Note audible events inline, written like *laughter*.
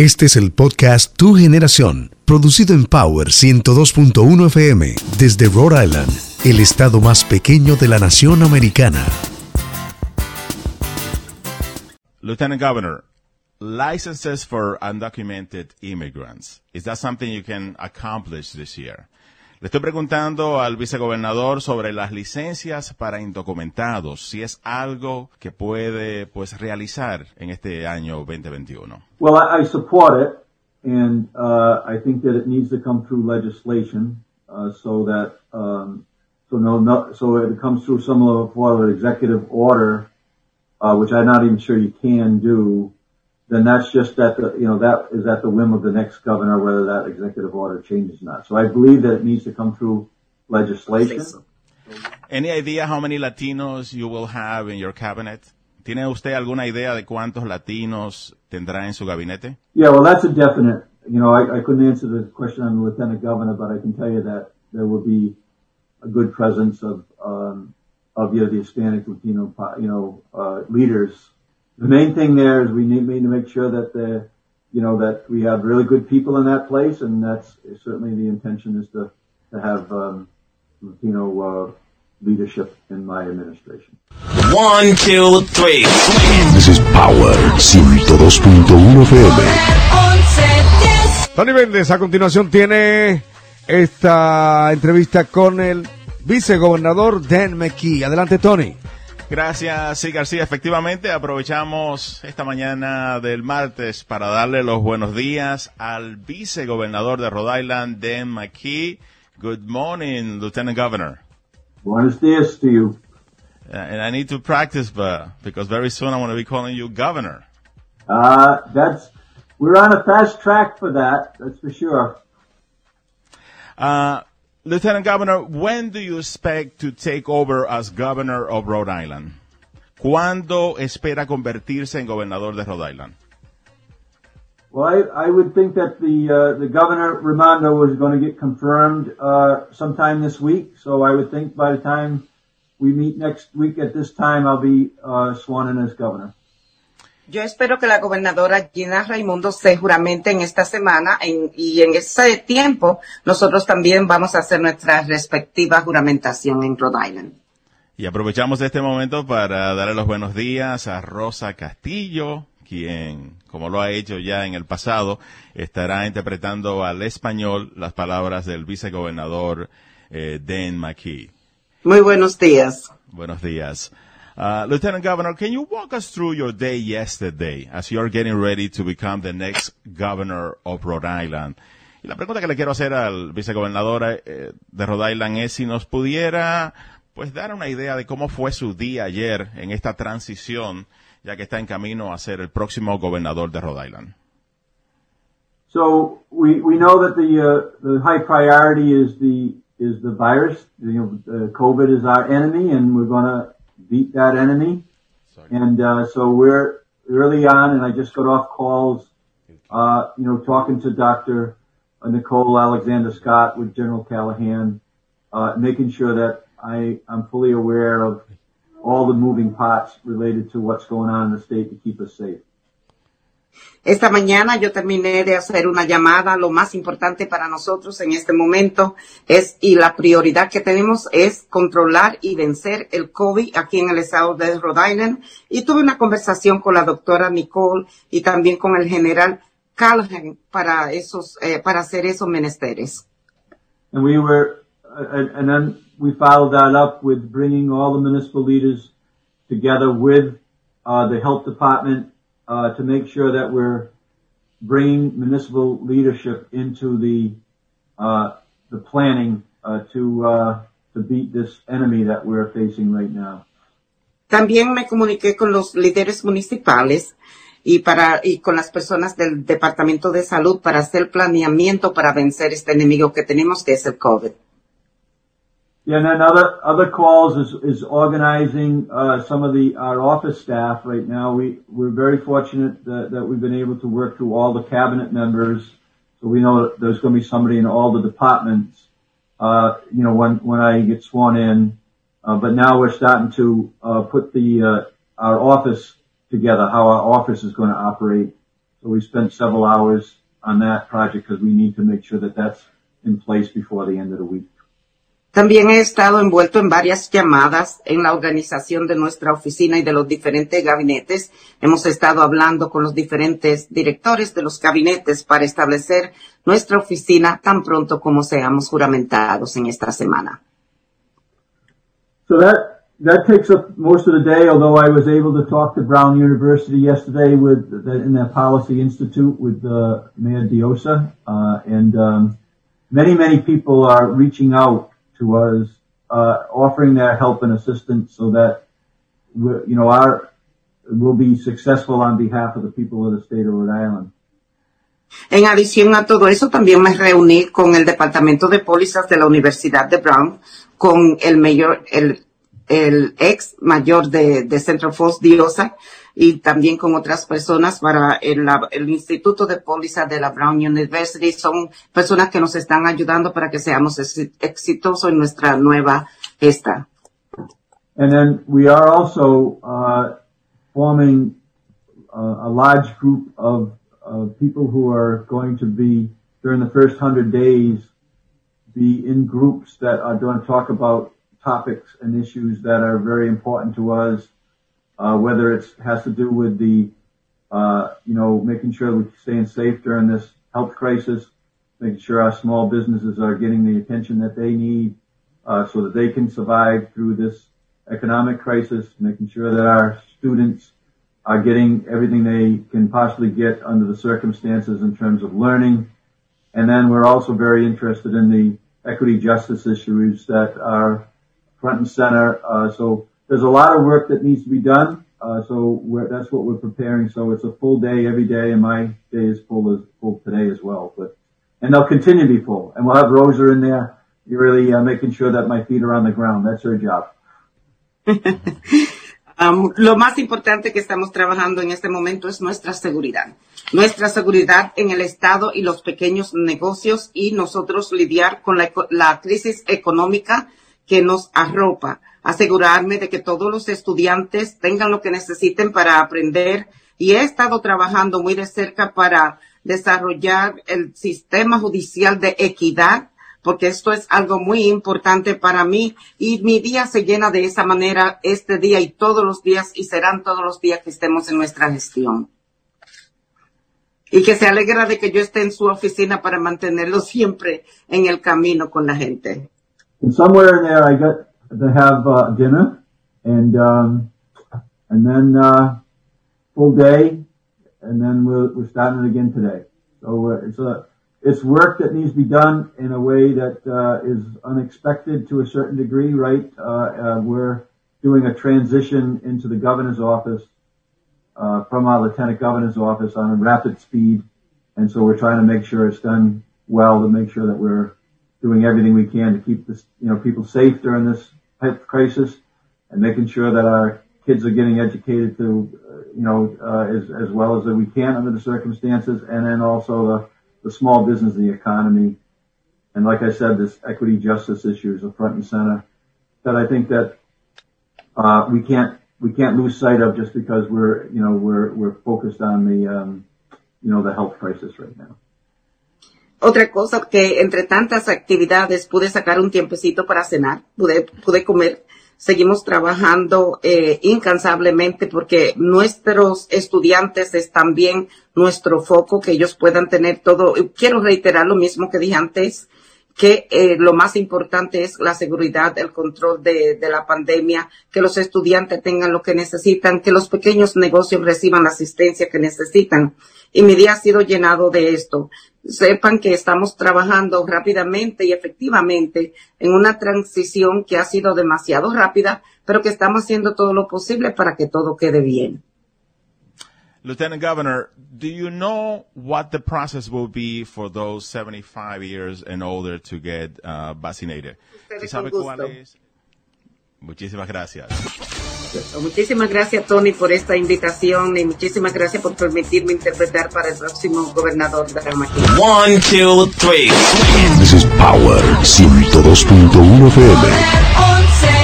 Este es el podcast Tu Generación, producido en Power 102.1 FM desde Rhode Island, el estado más pequeño de la nación americana. Lieutenant Governor, licenses for undocumented immigrants. Is that something you can accomplish this year? Le estoy preguntando al vicegobernador sobre las licencias para indocumentados, si es algo que puede pues realizar en este año 2021. Well, I, I support it, and uh, I think that it needs to come through legislation uh, so that um, so no, no so it comes through some of what an executive order, uh, which I'm not even sure you can do. Then that's just at the you know that is at the whim of the next governor whether that executive order changes or not. So I believe that it needs to come through legislation. Any idea how many Latinos you will have in your cabinet? ¿Tiene usted alguna idea de cuántos latinos tendrá en su gabinete? Yeah, well, that's a definite. You know, I, I couldn't answer the question on the lieutenant governor, but I can tell you that there will be a good presence of um, of you know, the Hispanic Latino, you know, uh, leaders. The main thing there is we need, need to make sure that the, you know, that we have really good people in that place, and that's certainly the intention is to to have um, Latino uh, leadership in my administration. One, two, three. This is Power 102.1 FM. Tony Méndez a continuación tiene esta entrevista con el vicegobernador Dan McKee. Adelante, Tony. Gracias, sí, García. Efectivamente, aprovechamos esta mañana del martes para darle los buenos días al vicegobernador de Rhode Island, Dan McKee. Good morning, Lieutenant Governor. Buenos dias to you. Uh, and I need to practice, but because very soon I'm going to be calling you Governor. Uh, that's we're on a fast track for that. That's for sure. Uh, Lieutenant Governor, when do you expect to take over as Governor of Rhode Island? ¿Cuándo espera convertirse en gobernador de Rhode Island? Well, I, I would think that the uh, the governor Raimondo was going to get confirmed uh, sometime this week. So I would think by the time we meet next week at this time, I'll be uh, sworn in as governor. Yo espero que la gobernadora Gina Raimundo se juramente en esta semana en- y en ese tiempo nosotros también vamos a hacer nuestra respectiva juramentación en Rhode Island. Y aprovechamos este momento para darle los buenos días a Rosa Castillo, quien, como lo ha hecho ya en el pasado, estará interpretando al español las palabras del vicegobernador eh, Dan McKee. Muy buenos días. Buenos días. Uh, Lieutenant Governor, can you walk us through your day yesterday as you're getting ready to become the next governor of Rhode Island? Y la pregunta que le quiero hacer al vicegobernador eh, de Rhode Island es si nos pudiera pues dar una idea de cómo fue su día ayer en esta transición, ya que está en camino a ser el próximo gobernador de Rhode Island. So we, we know that the uh, the high priority is the is the virus. You know, uh, COVID is our enemy, and we're going to beat that enemy. And uh, so we're early on, and I just got off calls, uh, you know, talking to Dr. Nicole Alexander Scott with General Callahan, uh, making sure that I I'm fully aware of all the moving parts related to what's going on in the state to keep us safe. Esta mañana yo terminé de hacer una llamada. Lo más importante para nosotros en este momento es, y la prioridad que tenemos es controlar y vencer el COVID aquí en el estado de Rhode Island. Y tuve una conversación con la doctora Nicole y también con el general Callahan para esos, eh, para hacer esos menesteres. And we were, and then we followed that up with bringing all the municipal leaders together with uh, the health department uh, to make sure that we're bringing municipal leadership into the uh, the planning uh, to uh, to beat this enemy that we're facing right now. También me comuniqué con los líderes municipales y para y con las personas del Departamento de Salud para hacer planeamiento para vencer este enemigo que tenemos que es el COVID. Yeah, and then other other calls is is organizing uh, some of the our office staff right now. We we're very fortunate that, that we've been able to work through all the cabinet members, so we know that there's going to be somebody in all the departments. Uh, you know, when when I get sworn in, uh, but now we're starting to uh, put the uh, our office together, how our office is going to operate, so we spent several hours on that project because we need to make sure that that's in place before the end of the week. También he estado envuelto en varias llamadas en la organización de nuestra oficina y de los diferentes gabinetes. Hemos estado hablando con los diferentes directores de los gabinetes para establecer nuestra oficina tan pronto como seamos juramentados en esta semana. So that that takes up most of the day. Although I was able to talk to Brown University yesterday with in their policy institute with uh, Mayor Diosa, uh, and um, many many people are reaching out to us, uh, offering their help and assistance so that you know our will be successful on behalf of the people of the state of Rhode Island. En adición a todo eso, también me reuní con el Departamento de Pólizas de la Universidad de Brown, con el mayor, el, el ex mayor de, de Central Falls, Diosa, y también con otras personas para el, el Instituto de Póliza de la Brown University. Son personas que nos están ayudando para que seamos exitosos en nuestra nueva gesta. And then we are also uh, forming uh, a large group of of people who are going to be during the first hundred days be in groups that are going to talk about topics and issues that are very important to us, uh, whether it has to do with the, uh, you know, making sure we're staying safe during this health crisis, making sure our small businesses are getting the attention that they need, uh, so that they can survive through this economic crisis, making sure that our students are getting everything they can possibly get under the circumstances in terms of learning. And then we're also very interested in the equity justice issues that are front and center. Uh, so there's a lot of work that needs to be done. Uh, so that's what we're preparing. So it's a full day every day, and my day is full as full today as well. But and they'll continue to be full, and we'll have Rosa in there. You're really uh, making sure that my feet are on the ground. That's her job. *laughs* Um, lo más importante que estamos trabajando en este momento es nuestra seguridad. Nuestra seguridad en el Estado y los pequeños negocios y nosotros lidiar con la, la crisis económica que nos arropa. Asegurarme de que todos los estudiantes tengan lo que necesiten para aprender y he estado trabajando muy de cerca para desarrollar el sistema judicial de equidad porque esto es algo muy importante para mí y mi día se llena de esa manera este día y todos los días y serán todos los días que estemos en nuestra gestión. Y que se alegra de que yo esté en su oficina para mantenerlo siempre en el camino con la gente. And somewhere in there I got to have uh, dinner and um, and then uh, full day and then we're, we're starting it again today. So uh, it's a it's work that needs to be done in a way that uh, is unexpected to a certain degree, right? Uh, uh, we're doing a transition into the governor's office uh, from our lieutenant governor's office on a rapid speed, and so we're trying to make sure it's done well to make sure that we're doing everything we can to keep this, you know, people safe during this health crisis, and making sure that our kids are getting educated to, uh, you know, uh, as as well as that we can under the circumstances, and then also the the small business, the economy, and like I said, this equity justice issue is a front and center that I think that uh, we can't we can't lose sight of just because we're you know we're we're focused on the um, you know the health crisis right now. Otra cosa que entre tantas actividades pude sacar un tiempecito para cenar, pude pude comer seguimos trabajando eh, incansablemente porque nuestros estudiantes es también nuestro foco, que ellos puedan tener todo. Quiero reiterar lo mismo que dije antes, que eh, lo más importante es la seguridad, el control de, la pandemia, que los estudiantes tengan lo que necesitan, que los pequeños negocios reciban la asistencia que necesitan. Y mi día ha sido llenado de esto sepan que estamos trabajando rápidamente y efectivamente en una transición que ha sido demasiado rápida, pero que estamos haciendo todo lo posible para que todo quede bien. Lieutenant Governor, do you know what the process will be for those 75 years and older to get uh, vaccinated? sabe cuál es? Muchísimas gracias. Muchísimas gracias, Tony, por esta invitación y muchísimas gracias por permitirme interpretar para el próximo gobernador de la One, two, three. This is Power 102.1 FM.